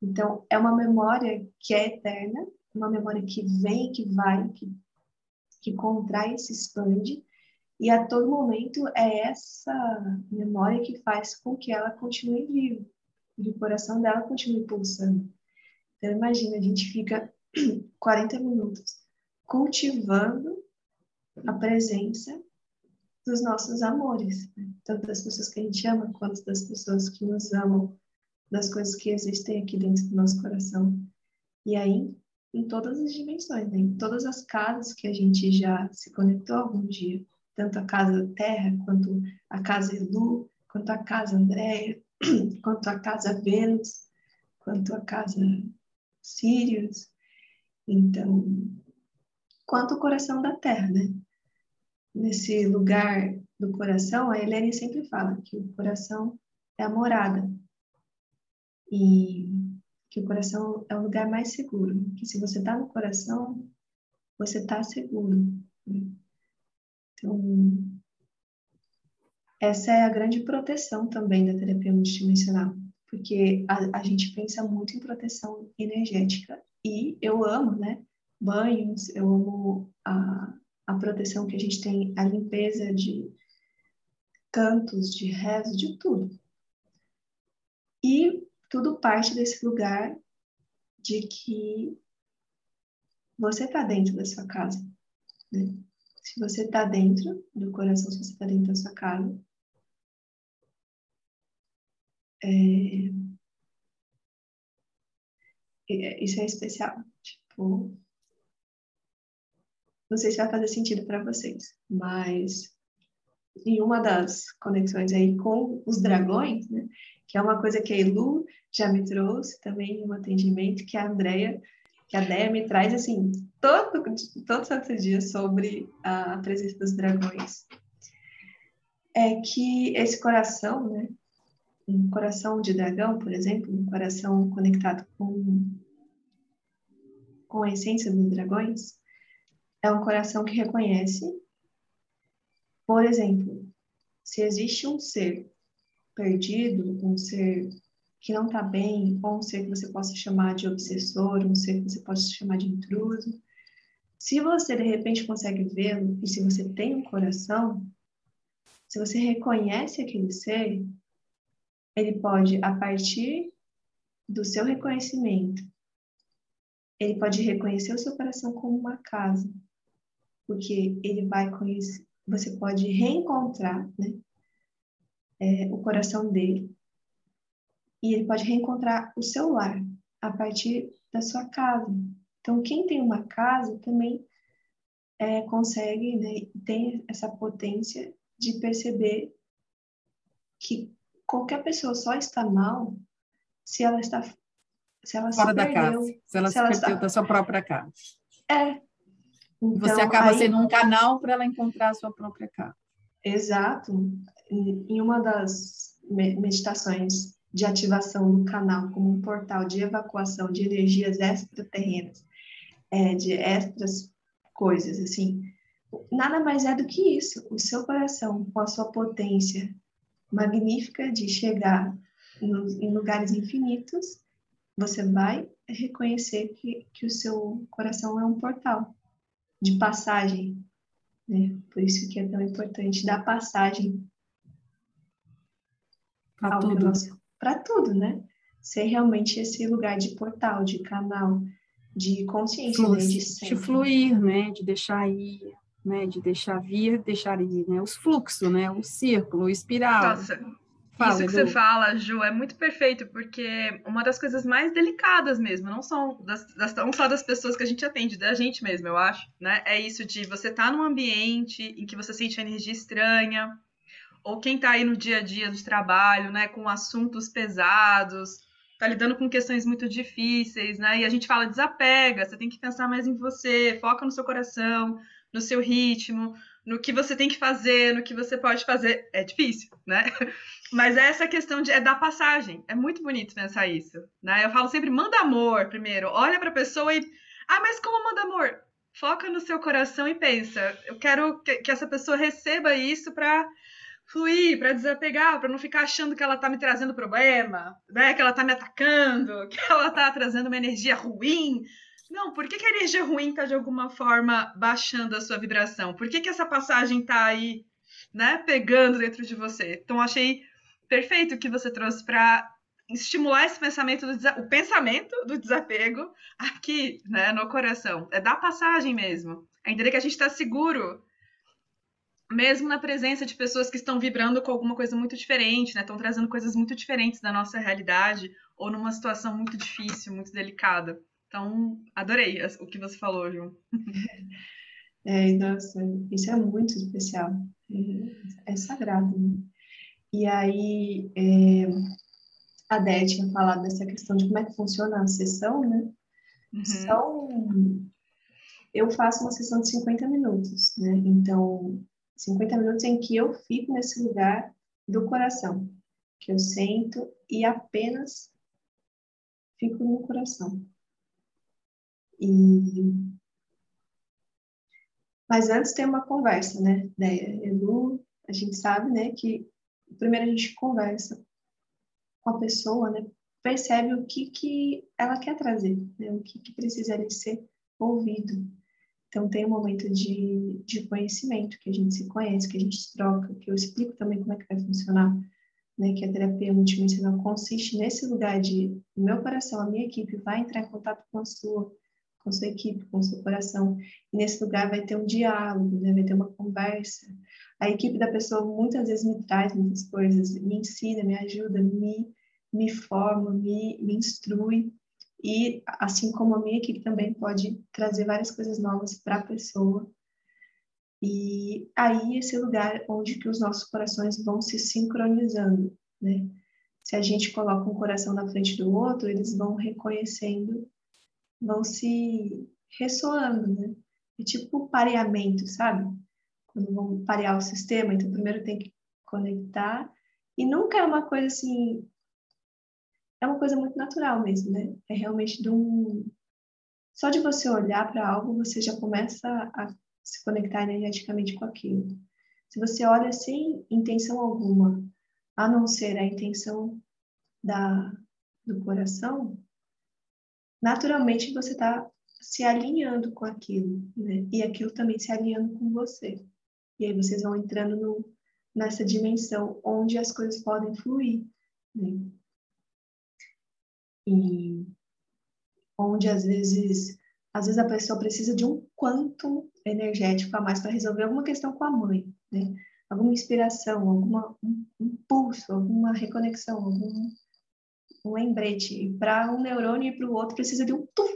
Então, é uma memória que é eterna, uma memória que vem, que vai, que, que contrai e se expande, e a todo momento é essa memória que faz com que ela continue viva, e o coração dela continue pulsando. Então, imagina, a gente fica (clears throat) 40 minutos cultivando a presença dos nossos amores, né? tanto das pessoas que a gente ama quanto das pessoas que nos amam das coisas que existem aqui dentro do nosso coração. E aí, em todas as dimensões, né? em todas as casas que a gente já se conectou algum dia, tanto a casa Terra, quanto a casa Elu, quanto a casa Andréia, (clears throat) quanto a casa Vênus, quanto a casa Sirius. Então, quanto o coração da Terra, né? Nesse lugar do coração, a Helene sempre fala que o coração é a morada e que o coração é o lugar mais seguro, que se você está no coração, você está seguro. Né? Então, essa é a grande proteção também da terapia multidimensional, porque a, a gente pensa muito em proteção energética e eu amo, né? Banhos, eu amo a, a proteção que a gente tem, a limpeza de cantos, de rezo, de tudo. E tudo parte desse lugar de que você está dentro da sua casa. Né? Se você está dentro do coração, se você está dentro da sua casa, é... é isso é especial. Tipo, não sei se vai fazer sentido para vocês, mas em uma das conexões aí com os dragões, né, que é uma coisa que a Elu já me trouxe também em um atendimento, que a Andrea que a Deia me traz, assim, todo, todo santo dia sobre a presença dos dragões, é que esse coração, né, um coração de dragão, por exemplo, um coração conectado com, com a essência dos dragões, é um coração que reconhece, por exemplo, se existe um ser perdido, um ser que não está bem, ou um ser que você possa chamar de obsessor, um ser que você possa chamar de intruso, se você de repente consegue vê-lo e se você tem um coração, se você reconhece aquele ser, ele pode, a partir do seu reconhecimento, ele pode reconhecer o seu coração como uma casa, porque ele vai conhecer, você pode reencontrar né, é, o coração dele e ele pode reencontrar o seu lar a partir da sua casa. Então, quem tem uma casa também é, consegue, né, tem essa potência de perceber que qualquer pessoa só está mal se ela está se ela fora se da perdeu, casa, se ela se, se ela perdeu está... da sua própria casa. É. Então, você acaba aí... sendo um canal para ela encontrar a sua própria casa. Exato. Em uma das meditações de ativação do canal como um portal de evacuação de energias extraterrenas, é, de extras coisas, assim, nada mais é do que isso. O seu coração, com a sua potência magnífica de chegar no, em lugares infinitos, você vai reconhecer que, que o seu coração é um portal de passagem. Né? Por isso que é tão importante dar passagem para tudo. Para tudo, né? Ser realmente esse lugar de portal, de canal, de consciência, Flu né? de, de fluir, né? De deixar ir né, de deixar vir, deixar ir, né, os fluxos, né, o círculo, o espiral. Nossa, fala, isso que Edu. você fala, Ju, é muito perfeito, porque uma das coisas mais delicadas mesmo, não só das, das, não só das pessoas que a gente atende, da gente mesmo, eu acho, né, é isso de você estar tá num ambiente em que você sente energia estranha, ou quem está aí no dia a dia do trabalho, né, com assuntos pesados, tá lidando com questões muito difíceis, né? E a gente fala desapega, você tem que pensar mais em você, foca no seu coração, no seu ritmo, no que você tem que fazer, no que você pode fazer. É difícil, né? (laughs) Mas essa questão de é dar passagem. É muito bonito pensar isso, né? Eu falo sempre, manda amor primeiro. Olha para a pessoa e ah, mas como manda amor? Foca no seu coração e pensa, eu quero que, que essa pessoa receba isso para fluir, para desapegar, para não ficar achando que ela tá me trazendo problema, né? Que ela tá me atacando, (laughs) que ela tá trazendo uma energia ruim, não, por que, que a energia ruim está de alguma forma baixando a sua vibração? Por que, que essa passagem está aí, né, pegando dentro de você? Então, achei perfeito o que você trouxe para estimular esse pensamento, do, o pensamento do desapego aqui, né, no coração. É dar passagem mesmo. É entender que a gente está seguro, mesmo na presença de pessoas que estão vibrando com alguma coisa muito diferente, né? Estão trazendo coisas muito diferentes da nossa realidade ou numa situação muito difícil, muito delicada. Então, adorei o que você falou, Ju. (laughs) É, nossa, isso é muito especial. É, é sagrado, né? E aí, é, a Dé tinha falado dessa questão de como é que funciona a sessão, né? Uhum. São... Eu faço uma sessão de 50 minutos, né? Então, 50 minutos em que eu fico nesse lugar do coração, que eu sento e apenas fico no coração. E... Mas antes tem uma conversa, né? Edu, a gente sabe, né, que primeiro a gente conversa com a pessoa, né? Percebe o que, que ela quer trazer, né? O que, que precisaria ser ouvido. Então, tem um momento de, de conhecimento, que a gente se conhece, que a gente troca, que eu explico também como é que vai funcionar, né? Que a terapia multidimensional consiste nesse lugar de, o meu coração, a minha equipe vai entrar em contato com a sua, com sua equipe, com seu coração. E nesse lugar vai ter um diálogo, né? vai ter uma conversa. A equipe da pessoa muitas vezes me traz muitas coisas, me ensina, me ajuda, me, me forma, me, me instrui. E assim como a minha equipe também pode trazer várias coisas novas para a pessoa. E aí esse lugar onde que os nossos corações vão se sincronizando, né? Se a gente coloca um coração na frente do outro, eles vão reconhecendo vão se ressoando, né? É tipo pareamento, sabe? Quando vão parear o sistema, então primeiro tem que conectar. E nunca é uma coisa assim. É uma coisa muito natural mesmo, né? É realmente de um. Só de você olhar para algo, você já começa a se conectar energeticamente com aquilo. Se você olha sem intenção alguma, a não ser a intenção da, do coração, naturalmente você está se alinhando com aquilo, né? E aquilo também se alinhando com você. E aí vocês vão entrando no, nessa dimensão onde as coisas podem fluir, né? E onde às vezes, às vezes a pessoa precisa de um quanto energético a mais para resolver alguma questão com a mãe, né? Alguma inspiração, alguma um impulso, alguma reconexão, algum um lembrete. Para um neurônio e para o outro precisa de um tuf,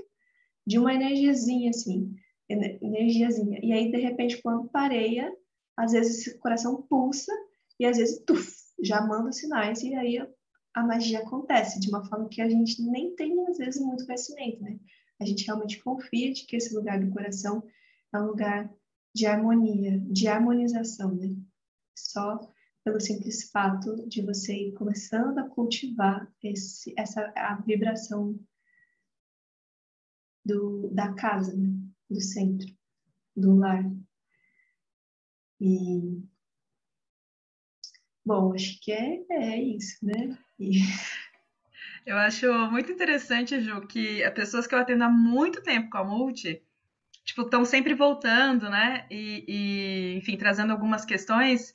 de uma energiazinha assim, energiazinha. E aí de repente quando pareia, às vezes o coração pulsa e às vezes tuf, já manda sinais e aí a, magia acontece de uma forma que a gente nem tem às vezes muito conhecimento, né? A gente realmente confia de que esse lugar do coração é um lugar de harmonia, de harmonização, né? Só pelo simples fato de você ir começando a cultivar esse, essa a vibração do, da casa, né? do centro, do lar. E bom, acho que é, é isso, né? E... Eu acho muito interessante, Ju, que as pessoas que eu atendo há muito tempo com a Multi, tipo, estão sempre voltando, né? E, e, enfim, trazendo algumas questões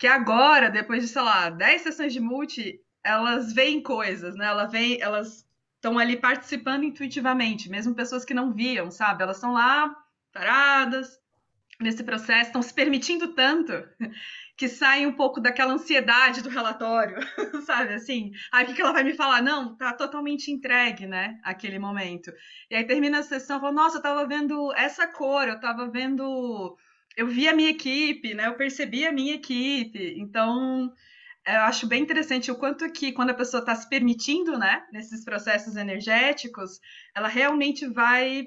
que agora, depois de, sei lá, 10 sessões de Multi, elas veem coisas, né? Elas veem, elas estão ali participando intuitivamente, mesmo pessoas que não viam, sabe? Elas estão lá paradas nesse processo, estão se permitindo tanto (laughs) que sai um pouco daquela ansiedade do relatório, (laughs) sabe? Assim, aí o que ela vai me falar? Não, tá totalmente entregue, né? Aquele momento. E aí termina a sessão, fala, nossa, eu tava vendo essa cor, eu tava vendo. Eu vi a minha equipe, né? Eu percebi a minha equipe. Então, eu acho bem interessante o quanto que quando a pessoa está se permitindo, né, nesses processos energéticos, ela realmente vai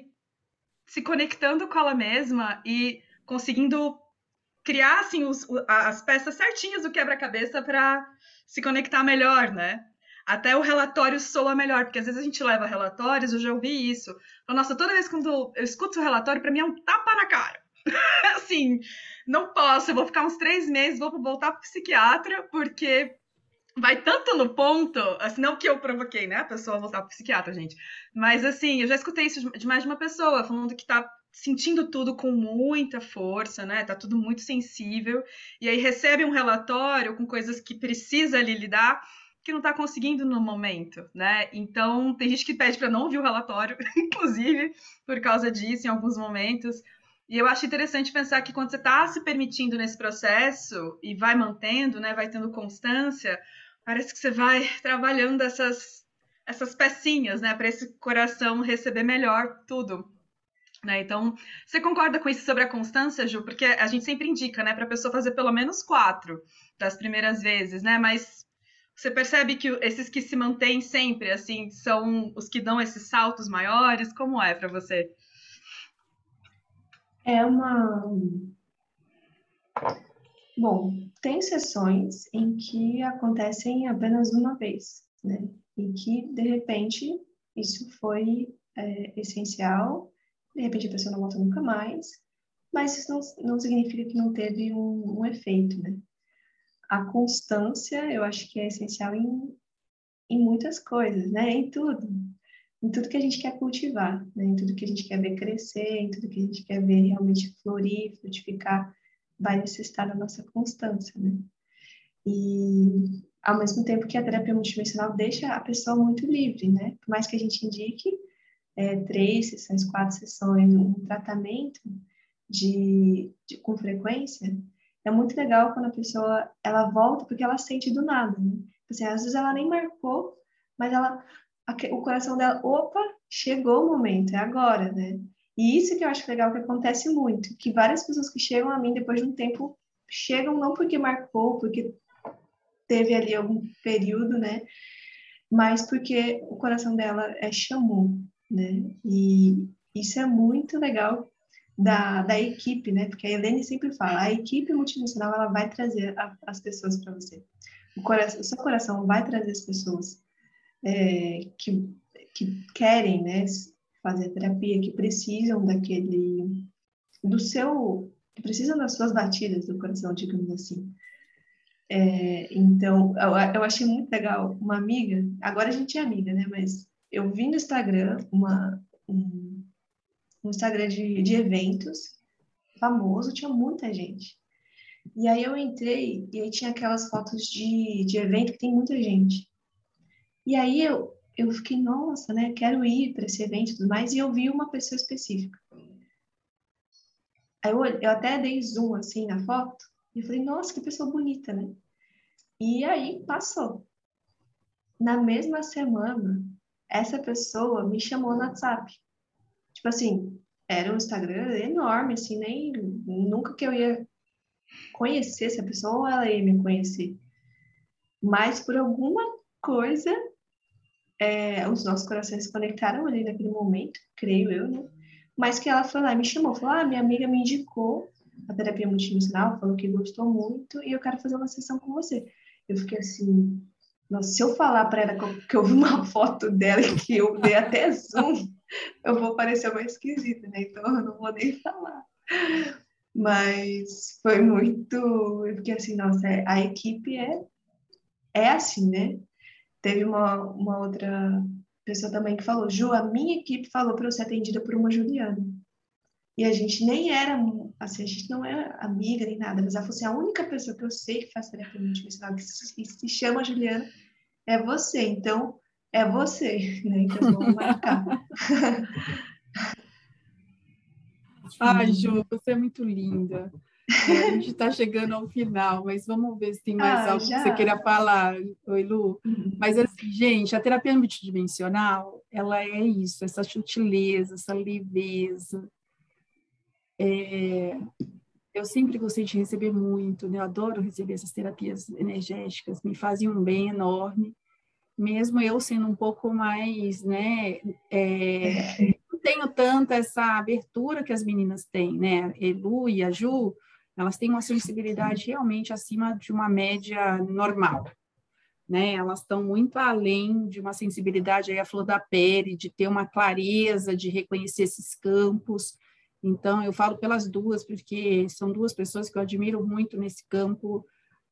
se conectando com ela mesma e conseguindo criar assim os, as peças certinhas do quebra-cabeça para se conectar melhor, né? Até o relatório soa melhor, porque às vezes a gente leva relatórios, eu já ouvi isso. Nossa, toda vez quando eu escuto o relatório, para mim é um tapa na cara. (laughs) assim, não posso, eu vou ficar uns três meses, vou voltar para psiquiatra, porque vai tanto no ponto, assim, não que eu provoquei, né, a pessoa voltar para psiquiatra, gente. Mas assim, eu já escutei isso de mais de uma pessoa, falando que tá sentindo tudo com muita força, né? Tá tudo muito sensível. E aí recebe um relatório com coisas que precisa ali lidar que não está conseguindo no momento, né? Então, tem gente que pede para não ouvir o relatório, (laughs) inclusive, por causa disso, em alguns momentos. E eu acho interessante pensar que quando você está se permitindo nesse processo e vai mantendo, né, vai tendo constância, parece que você vai (laughs) trabalhando essas, essas pecinhas, né, para esse coração receber melhor tudo. Né? Então, você concorda com isso sobre a constância, Ju? Porque a gente sempre indica, né, para a pessoa fazer pelo menos quatro das primeiras vezes, né? Mas você percebe que esses que se mantêm sempre, assim, são os que dão esses saltos maiores? Como é para você? É uma. Bom, tem sessões em que acontecem apenas uma vez, né? E que, de repente, isso foi é, essencial de repente a pessoa não volta nunca mais, mas isso não, não significa que não teve um, um efeito, né? A constância, eu acho que é essencial em, em muitas coisas, né? Em tudo. Em tudo que a gente quer cultivar, né? Em tudo que a gente quer ver crescer, em tudo que a gente quer ver realmente florir, frutificar, vai necessitar da nossa constância, né? E ao mesmo tempo que a terapia multidimensional deixa a pessoa muito livre, né? Por mais que a gente indique, é, três sessões, quatro sessões, um tratamento de, de, com frequência, é muito legal quando a pessoa ela volta porque ela sente do nada, né? Assim, às vezes ela nem marcou, mas ela o coração dela, opa, chegou o momento, é agora, né? E isso que eu acho legal que acontece muito, que várias pessoas que chegam a mim depois de um tempo chegam não porque marcou, porque teve ali algum período, né? Mas porque o coração dela é chamou, né? E isso é muito legal da, da equipe, né? Porque a Helene sempre fala, a equipe multidimensional ela vai trazer a, as pessoas para você. O, coração, o seu coração vai trazer as pessoas é, que, que querem, né? Fazer terapia, que precisam daquele do seu precisam das suas batidas do coração, digamos assim. É, então, eu, eu, achei muito legal. Uma amiga, agora a gente é amiga, né? Mas eu vi no Instagram uma, um, um Instagram de, de eventos famoso, tinha muita gente. E aí eu entrei e aí tinha aquelas fotos de, de evento que tem muita gente. E aí eu, eu fiquei, nossa, né? Quero ir para esse evento e tudo mais. E eu vi uma pessoa específica. Aí eu, eu até dei zoom assim na foto e falei, nossa, que pessoa bonita, né? E aí passou. Na mesma semana, essa pessoa me chamou no WhatsApp. Tipo assim, era um Instagram enorme, assim, nem nunca que eu ia conhecer essa pessoa ou ela ia me conhecer. Mas por alguma coisa, é, os nossos corações se conectaram ali naquele momento, creio eu, né? mas que ela foi lá e me chamou, falou, ah, minha amiga me indicou a terapia multidimensional, falou que gostou muito e eu quero fazer uma sessão com você. Eu fiquei assim, nossa, se eu falar para ela que eu vi uma (laughs) foto dela e que eu dei até zoom, eu vou parecer mais esquisita, né? Então eu não vou nem falar. Mas foi muito, eu fiquei assim, nossa, é, a equipe é é assim, né? Teve uma, uma outra pessoa também que falou, Ju, a minha equipe falou para eu ser atendida por uma Juliana. E a gente nem era, assim, a gente não é amiga nem nada, mas ela falou assim, a única pessoa que eu sei que faz terapia multidimensional, que se, que se chama Juliana, é você. Então, é você, (laughs) né? Então, vamos marcar. Ai, (laughs) Ju, você é muito linda. É, a gente está chegando ao final, mas vamos ver se tem mais ah, algo já? que você queira falar, oi Lu. Uhum. Mas assim, gente, a terapia multidimensional, ela é isso, essa sutileza, essa leveza. É... Eu sempre gostei de receber muito, né? Eu adoro receber essas terapias energéticas, me fazem um bem enorme, mesmo eu sendo um pouco mais, né? É... Não tenho tanta essa abertura que as meninas têm, né? Elu e a Ju, elas têm uma sensibilidade realmente acima de uma média normal, né? Elas estão muito além de uma sensibilidade aí a flor da pele, de ter uma clareza, de reconhecer esses campos. Então, eu falo pelas duas, porque são duas pessoas que eu admiro muito nesse campo,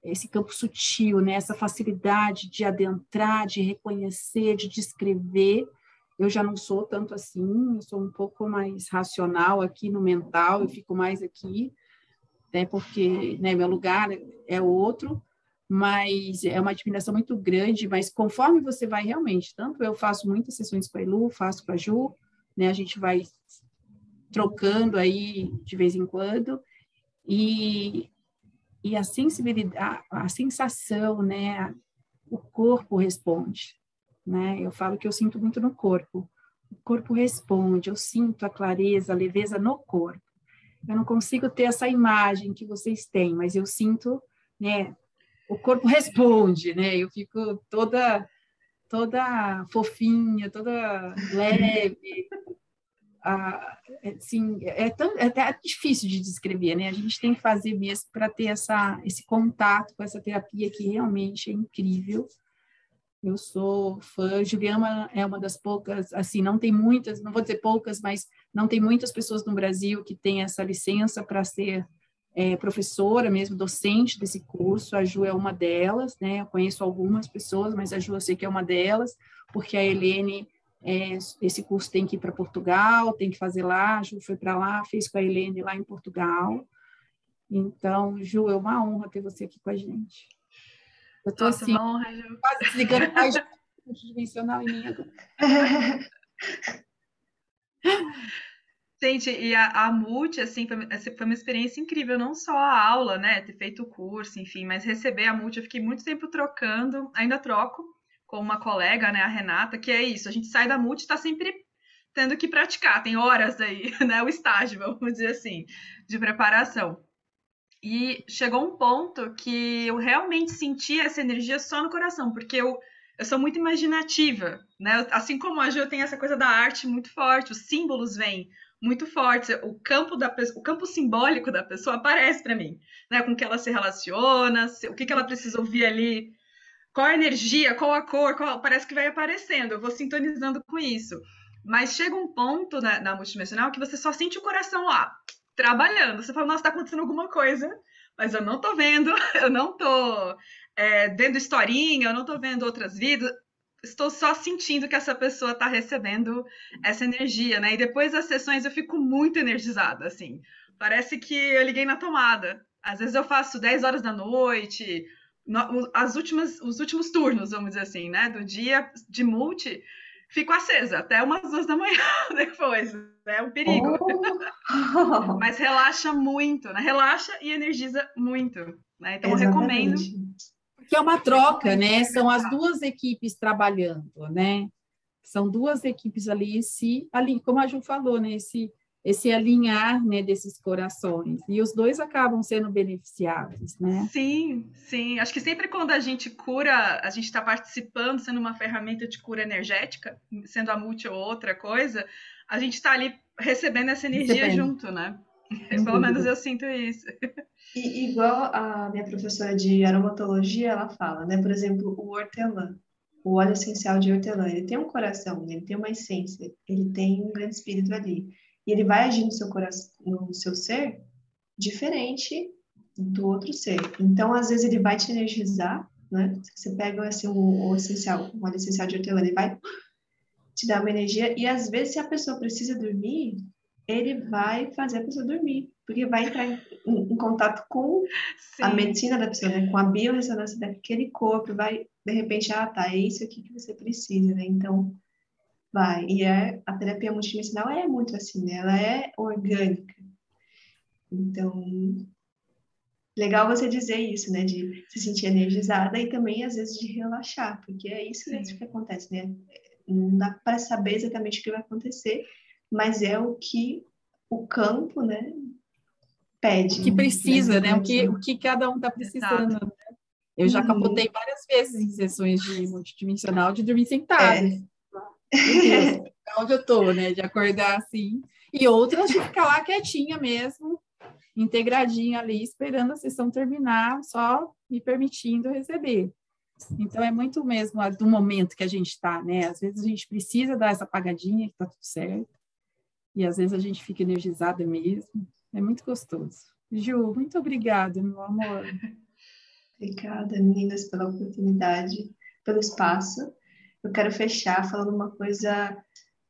esse campo sutil, né? Essa facilidade de adentrar, de reconhecer, de descrever. Eu já não sou tanto assim, eu sou um pouco mais racional aqui no mental, eu fico mais aqui né, porque né, meu lugar é outro, mas é uma admiração muito grande, mas conforme você vai realmente, tanto eu faço muitas sessões com a Elu, faço com a Ju, né, a gente vai trocando aí de vez em quando, e, e a sensibilidade, a, a sensação, né, o corpo responde, né, eu falo que eu sinto muito no corpo, o corpo responde, eu sinto a clareza, a leveza no corpo, eu não consigo ter essa imagem que vocês têm, mas eu sinto, né, o corpo (laughs) responde, né? Eu fico toda toda fofinha, toda leve. (laughs) Ah, assim, é, tão, é até difícil de descrever, né? A gente tem que fazer mesmo para ter essa, esse contato com essa terapia que realmente é incrível. Eu sou fã. Juliana é uma das poucas, assim, não tem muitas, não vou dizer poucas, mas não tem muitas pessoas no Brasil que têm essa licença para ser é, professora, mesmo docente desse curso. A Ju é uma delas, né? Eu conheço algumas pessoas, mas a Ju eu sei que é uma delas, porque a Helene, é, esse curso tem que ir para Portugal, tem que fazer lá. A Ju foi para lá, fez com a Helene lá em Portugal. Então, Ju, é uma honra ter você aqui com a gente. Eu tô Nossa, assim, honra, Ju. quase desligando mais (laughs) multidimensional em mim agora. (laughs) Gente, e a, a Multi, assim, foi, foi uma experiência incrível, não só a aula, né, ter feito o curso, enfim, mas receber a Multi, eu fiquei muito tempo trocando, ainda troco com uma colega, né, a Renata, que é isso, a gente sai da Multi e tá sempre tendo que praticar, tem horas aí, (laughs) né, o estágio, vamos dizer assim, de preparação. E chegou um ponto que eu realmente senti essa energia só no coração, porque eu eu sou muito imaginativa, né? Assim como a Ju tem essa coisa da arte muito forte, os símbolos vêm muito fortes, o campo da o campo simbólico da pessoa aparece para mim, né? Com que ela se relaciona, o que, que ela precisa ouvir ali, qual a energia, qual a cor, qual... parece que vai aparecendo. Eu vou sintonizando com isso. Mas chega um ponto na, na multidimensional que você só sente o coração lá, trabalhando. Você fala, nossa, está acontecendo alguma coisa, mas eu não estou vendo, (laughs) eu não estou é, vendo historinha, eu não estou vendo outras vidas. Estou só sentindo que essa pessoa está recebendo essa energia, né? E depois das sessões eu fico muito energizada, assim. Parece que eu liguei na tomada. Às vezes eu faço 10 horas da noite, no, as últimas, os últimos turnos, vamos dizer assim, né? Do dia de multi, fico acesa até umas duas da manhã (laughs) depois. É um perigo. Oh. Mas relaxa muito, né? Relaxa e energiza muito. Né? Então, recomendo. Que é uma troca, né? São as duas equipes trabalhando, né? São duas equipes ali, se ali, como a Ju falou, né? Esse esse alinhar né, desses corações. E os dois acabam sendo beneficiados, né? Sim, sim. Acho que sempre quando a gente cura, a gente está participando, sendo uma ferramenta de cura energética, sendo a multi ou outra coisa, a gente está ali recebendo essa energia recebendo. junto, né? Pelo menos eu sinto isso. E, igual a minha professora de aromatologia, ela fala, né? Por exemplo, o hortelã, o óleo essencial de hortelã, ele tem um coração, ele tem uma essência, ele tem um grande espírito ali e ele vai agir no seu coração, no seu ser, diferente do outro ser. Então, às vezes, ele vai te energizar, né? Você pega assim, o, o essencial, o óleo essencial de hortelã, ele vai te dar uma energia, e às vezes, se a pessoa precisa dormir, ele vai fazer a pessoa dormir, porque vai entrar em, em, em contato com Sim. a medicina da pessoa, né? com a biorressonância daquele corpo, vai, de repente, ah, tá, é isso aqui que você precisa, né? Então, Vai. E é, a terapia multidimensional é muito assim, né? Ela é orgânica. Então, legal você dizer isso, né? De se sentir energizada e também, às vezes, de relaxar, porque é isso mesmo que acontece, né? Não dá para saber exatamente o que vai acontecer, mas é o que o campo, né? Pede. O que precisa, né? O que, o que cada um está precisando. Né? Eu já uhum. capotei várias vezes em sessões de multidimensional de dormir sentada. É (laughs) onde eu tô, né? De acordar assim. E outras de ficar lá quietinha mesmo, integradinha ali, esperando a sessão terminar, só me permitindo receber. Então, é muito mesmo do momento que a gente está, né? Às vezes a gente precisa dar essa apagadinha, que tá tudo certo. E às vezes a gente fica energizada mesmo. É muito gostoso. Ju, muito obrigada, meu amor. (laughs) Obrigada, meninas, pela oportunidade, pelo espaço eu quero fechar falando uma coisa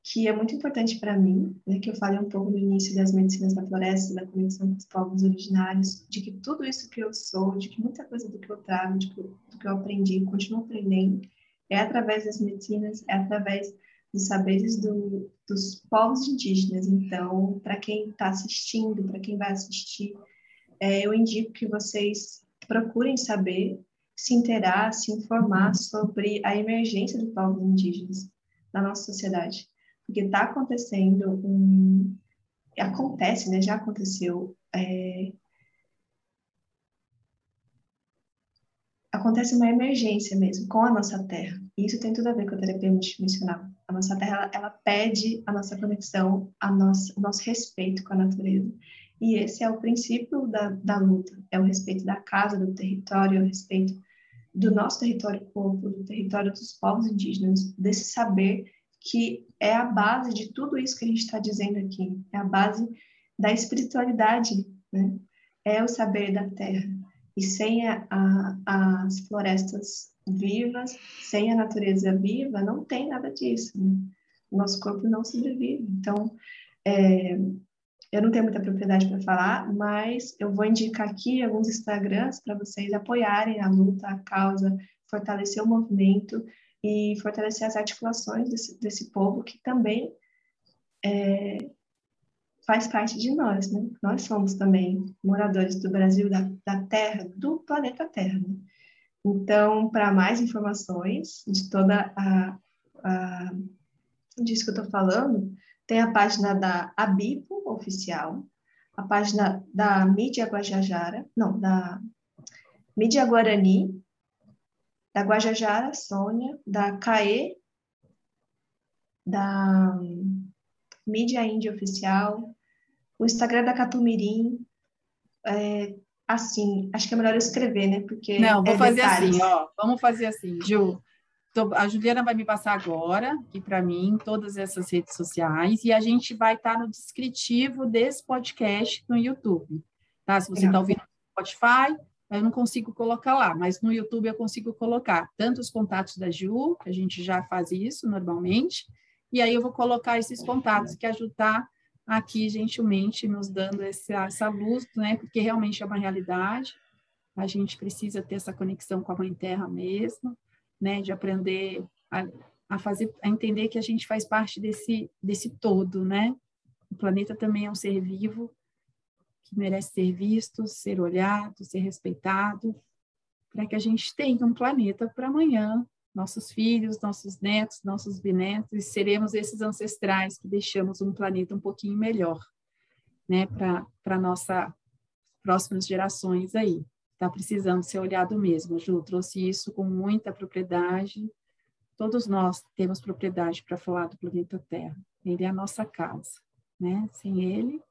que é muito importante para mim, né, que eu falei um pouco no início das medicinas da floresta, da conexão com os povos originários, de que tudo isso que eu sou, de que muita coisa do que eu trago, de que, do que eu aprendi, continuo aprendendo, é através das medicinas, é através dos saberes do, dos povos indígenas. Então, para quem está assistindo, para quem vai assistir, é, eu indico que vocês procurem saber se interar, se informar sobre a emergência dos povos indígenas na nossa sociedade. Porque está acontecendo um. Acontece, né? Já aconteceu. É... Acontece uma emergência mesmo com a nossa terra. E isso tem tudo a ver com a terapia multidimensional. A nossa terra, ela, ela pede a nossa conexão, a nossa, o nosso respeito com a natureza. E esse é o princípio da, da luta: é o respeito da casa, do território, é o respeito do nosso território corpo, do território dos povos indígenas, desse saber que é a base de tudo isso que a gente está dizendo aqui, é a base da espiritualidade, né? é o saber da terra. E sem a, a, as florestas vivas, sem a natureza viva, não tem nada disso. Né? Nosso corpo não sobrevive. Então, é, eu não tenho muita propriedade para falar, mas eu vou indicar aqui alguns Instagrams para vocês apoiarem a luta, a causa, fortalecer o movimento e fortalecer as articulações desse, desse povo que também é, faz parte de nós, né? Nós somos também moradores do Brasil, da, da Terra, do planeta Terra. Né? Então, para mais informações de toda a, a disso que eu estou falando, tem a página da Abipo Oficial, a página da Mídia Guajajara, não, da Mídia Guarani, da Guajajara, Sônia, da CAE, da Mídia Índia Oficial, o Instagram da Catumirim, é, assim, acho que é melhor eu escrever, né? Porque Não, vou é fazer detalhes. assim, ó. Vamos fazer assim, Ju. A Juliana vai me passar agora, aqui para mim, todas essas redes sociais, e a gente vai estar no descritivo desse podcast no YouTube. Tá? Se você está ouvindo no Spotify, eu não consigo colocar lá, mas no YouTube eu consigo colocar tanto os contatos da Ju, que a gente já faz isso normalmente, e aí eu vou colocar esses contatos que a Ju está aqui gentilmente nos dando essa, essa luz, né? Porque realmente é uma realidade. A gente precisa ter essa conexão com a Mãe Terra mesmo, né? De aprender a, a fazer, a entender que a gente faz parte desse desse todo, né? O planeta também é um ser vivo que merece ser visto, ser olhado, ser respeitado, para que a gente tenha um planeta para amanhã, nossos filhos, nossos netos, nossos bisnetos, e seremos esses ancestrais que deixamos um planeta um pouquinho melhor, né, para nossa próximas gerações aí. Está precisando ser olhado mesmo. Ju trouxe isso com muita propriedade. Todos nós temos propriedade para falar do planeta Terra. Ele é a nossa casa, né? Sem ele, o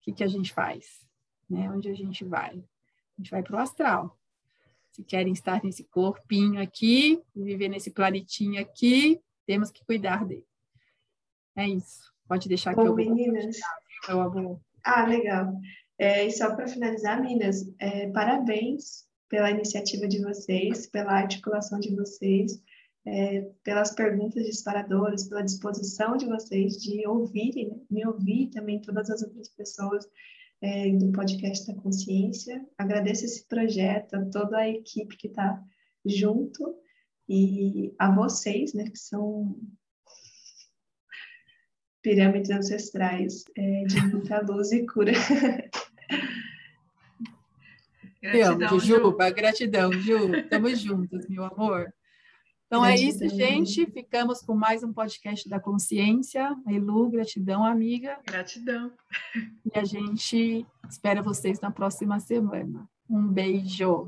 que, que a gente faz? Né? Onde a gente vai? A gente vai para o astral. Se querem estar nesse corpinho aqui, viver nesse planetinho aqui, temos que cuidar dele. É isso. Pode deixar que Bom, eu vou meninas. Ah, legal. É, e só para finalizar, Minas, é, parabéns pela iniciativa de vocês, pela articulação de vocês, é, pelas perguntas disparadoras, pela disposição de vocês de ouvirem, né, me ouvir também todas as outras pessoas é, do podcast da consciência. Agradeço esse projeto, a toda a equipe que está junto e a vocês, né, que são pirâmides ancestrais é, de muita luz e cura. (laughs) Te amo, Gratidão, Ju. Gratidão, Ju. Estamos juntas, meu amor. Então é isso, Gratidão. gente. Ficamos com mais um podcast da consciência. Elu, gratidão, amiga. Gratidão. E a gente espera vocês na próxima semana. Um beijo.